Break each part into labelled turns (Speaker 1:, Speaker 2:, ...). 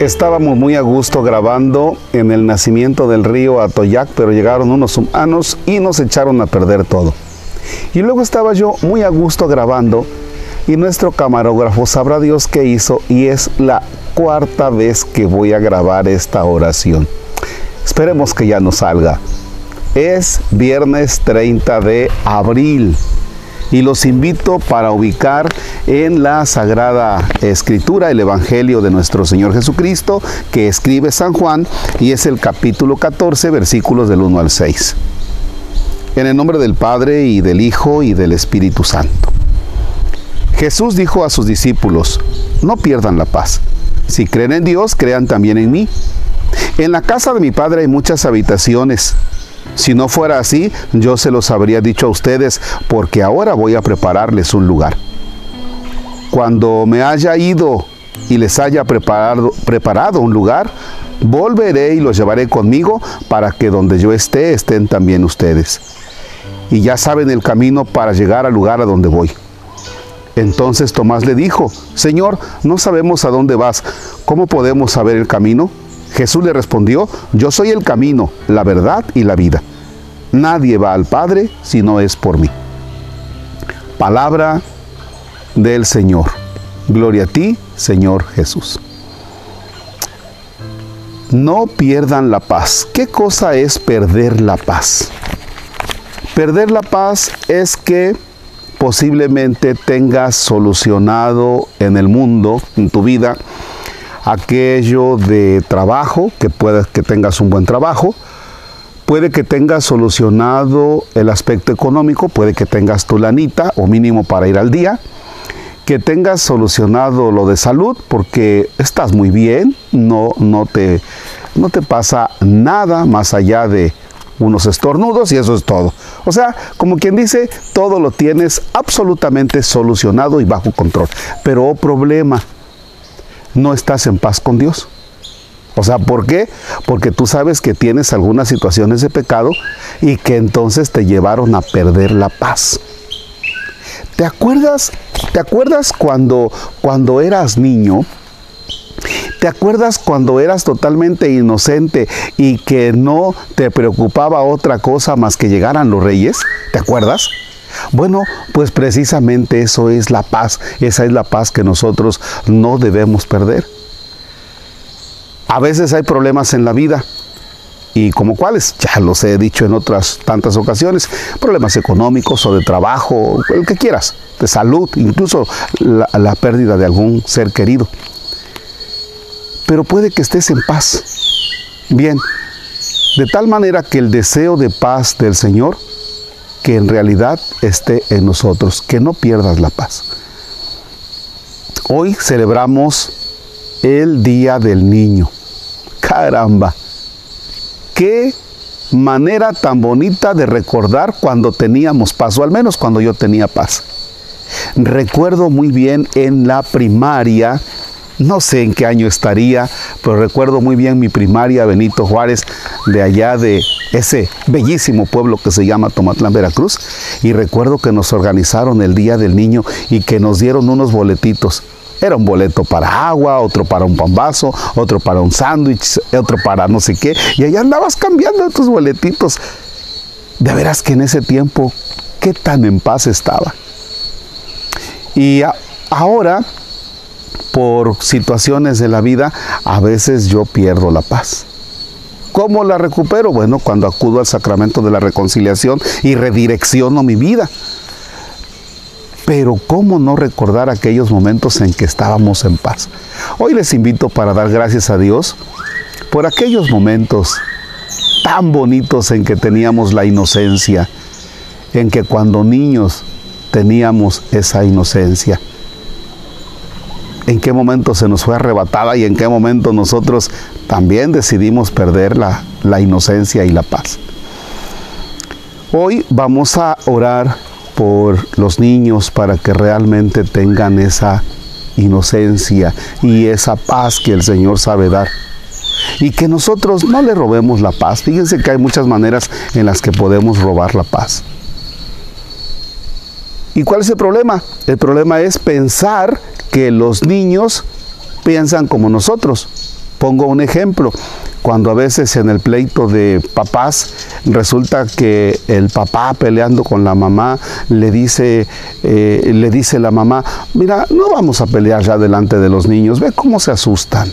Speaker 1: Estábamos muy a gusto grabando en el nacimiento del río Atoyac, pero llegaron unos humanos y nos echaron a perder todo. Y luego estaba yo muy a gusto grabando y nuestro camarógrafo sabrá Dios qué hizo y es la cuarta vez que voy a grabar esta oración. Esperemos que ya no salga. Es viernes 30 de abril y los invito para ubicar en la Sagrada Escritura el Evangelio de nuestro Señor Jesucristo que escribe San Juan y es el capítulo 14 versículos del 1 al 6. En el nombre del Padre y del Hijo y del Espíritu Santo. Jesús dijo a sus discípulos, no pierdan la paz. Si creen en Dios, crean también en mí. En la casa de mi Padre hay muchas habitaciones. Si no fuera así, yo se los habría dicho a ustedes, porque ahora voy a prepararles un lugar. Cuando me haya ido y les haya preparado, un lugar, volveré y los llevaré conmigo para que donde yo esté estén también ustedes. Y ya saben el camino para llegar al lugar a donde voy. Entonces Tomás le dijo, Señor, no sabemos a dónde vas, ¿cómo podemos saber el camino? Jesús le respondió, yo soy el camino, la verdad y la vida. Nadie va al Padre si no es por mí. Palabra del Señor. Gloria a ti, Señor Jesús. No pierdan la paz. ¿Qué cosa es perder la paz? Perder la paz es que posiblemente tengas solucionado en el mundo, en tu vida, aquello de trabajo, que puedas que tengas un buen trabajo, puede que tengas solucionado el aspecto económico, puede que tengas tu lanita o mínimo para ir al día, que tengas solucionado lo de salud porque estás muy bien, no, no, te, no te pasa nada más allá de unos estornudos y eso es todo. O sea, como quien dice, todo lo tienes absolutamente solucionado y bajo control. Pero oh problema, no estás en paz con Dios. O sea, ¿por qué? Porque tú sabes que tienes algunas situaciones de pecado y que entonces te llevaron a perder la paz. ¿Te acuerdas? ¿Te acuerdas cuando cuando eras niño? ¿Te acuerdas cuando eras totalmente inocente y que no te preocupaba otra cosa más que llegaran los reyes? ¿Te acuerdas? Bueno, pues precisamente eso es la paz, esa es la paz que nosotros no debemos perder. A veces hay problemas en la vida, y como cuáles, ya los he dicho en otras tantas ocasiones, problemas económicos o de trabajo, el que quieras, de salud, incluso la, la, pérdida de algún ser querido. Pero puede que estés en paz. Bien, de tal manera que el deseo de paz del Señor que en realidad esté en nosotros, que no pierdas la paz. Hoy celebramos el Día del Niño. Caramba, qué manera tan bonita de recordar cuando teníamos paz, o al menos cuando yo tenía paz. Recuerdo muy bien en la primaria no sé en qué año estaría, pero recuerdo muy bien mi primaria Benito Juárez de allá de ese bellísimo pueblo que se llama Tomatlán, Veracruz. Y recuerdo que nos organizaron el Día del Niño y que nos dieron unos boletitos. Era un boleto para agua, otro para un pambazo, otro para un sándwich, otro para no sé qué. Y allá andabas cambiando tus boletitos. De veras que en ese tiempo, qué tan en paz estaba. Y ahora por situaciones de la vida, a veces yo pierdo la paz. ¿Cómo la recupero? Bueno, cuando acudo al sacramento de la reconciliación y redirecciono mi vida. Pero ¿cómo no recordar aquellos momentos en que estábamos en paz? Hoy les invito para dar gracias a Dios por aquellos momentos tan bonitos en que teníamos la inocencia, en que cuando niños teníamos esa inocencia en qué momento se nos fue arrebatada y en qué momento nosotros también decidimos perder la, la inocencia y la paz. Hoy vamos a orar por los niños para que realmente tengan esa inocencia y esa paz que el Señor sabe dar. Y que nosotros no le robemos la paz. Fíjense que hay muchas maneras en las que podemos robar la paz. ¿Y cuál es el problema? El problema es pensar que los niños piensan como nosotros. Pongo un ejemplo. Cuando a veces en el pleito de papás resulta que el papá peleando con la mamá le dice, eh, le dice la mamá, mira, no vamos a pelear ya delante de los niños, ve cómo se asustan.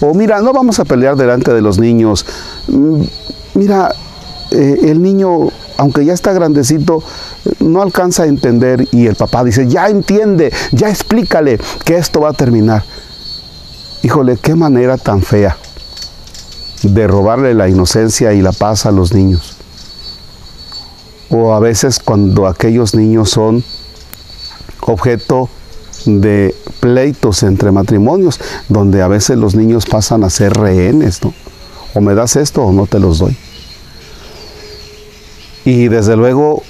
Speaker 1: O mira, no vamos a pelear delante de los niños. Mm, mira, eh, el niño, aunque ya está grandecito, no alcanza a entender y el papá dice, ya entiende, ya explícale que esto va a terminar. Híjole, qué manera tan fea de robarle la inocencia y la paz a los niños. O a veces cuando aquellos niños son objeto de pleitos entre matrimonios, donde a veces los niños pasan a ser rehenes, ¿no? O me das esto o no te los doy. Y desde luego,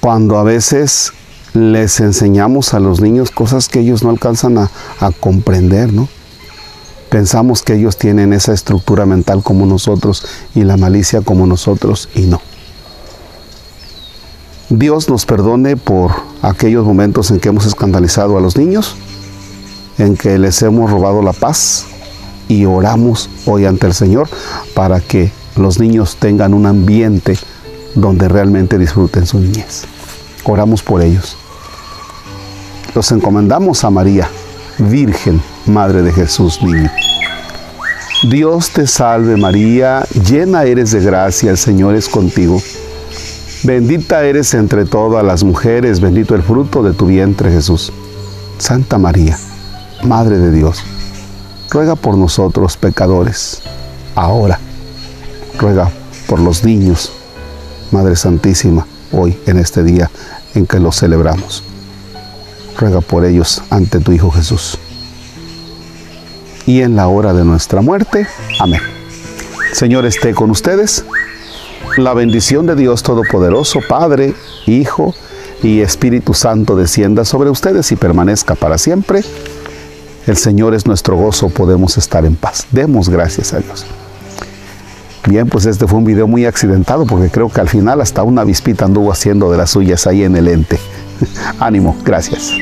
Speaker 1: cuando a veces les enseñamos a los niños cosas que ellos no alcanzan a, comprender, ¿no? Pensamos que ellos tienen esa estructura mental como nosotros y la malicia como nosotros y no. Dios nos perdone por aquellos momentos en que hemos escandalizado a los niños, en que les hemos robado la paz y oramos hoy ante el Señor para que los niños tengan un ambiente donde realmente disfruten su niñez. Oramos por ellos. Los encomendamos a María, Virgen, Madre de Jesús niño. Dios te salve María, llena eres de gracia, el Señor es contigo. Bendita eres entre todas las mujeres, bendito el fruto de tu vientre Jesús. Santa María, Madre de Dios, ruega por nosotros pecadores, ahora. Ruega por los niños, Madre Santísima, hoy en este día en que los celebramos. Ruega por ellos ante tu Hijo Jesús. Y en la hora de nuestra muerte. Amén. Señor esté con ustedes. La bendición de Dios Todopoderoso, Padre, Hijo y Espíritu Santo descienda sobre ustedes y permanezca para siempre. El Señor es nuestro gozo, podemos estar en paz. Demos gracias a Dios. Bien, pues este fue un video muy accidentado porque creo que al final hasta una avispita anduvo haciendo de las suyas ahí en el ente. Ánimo, gracias.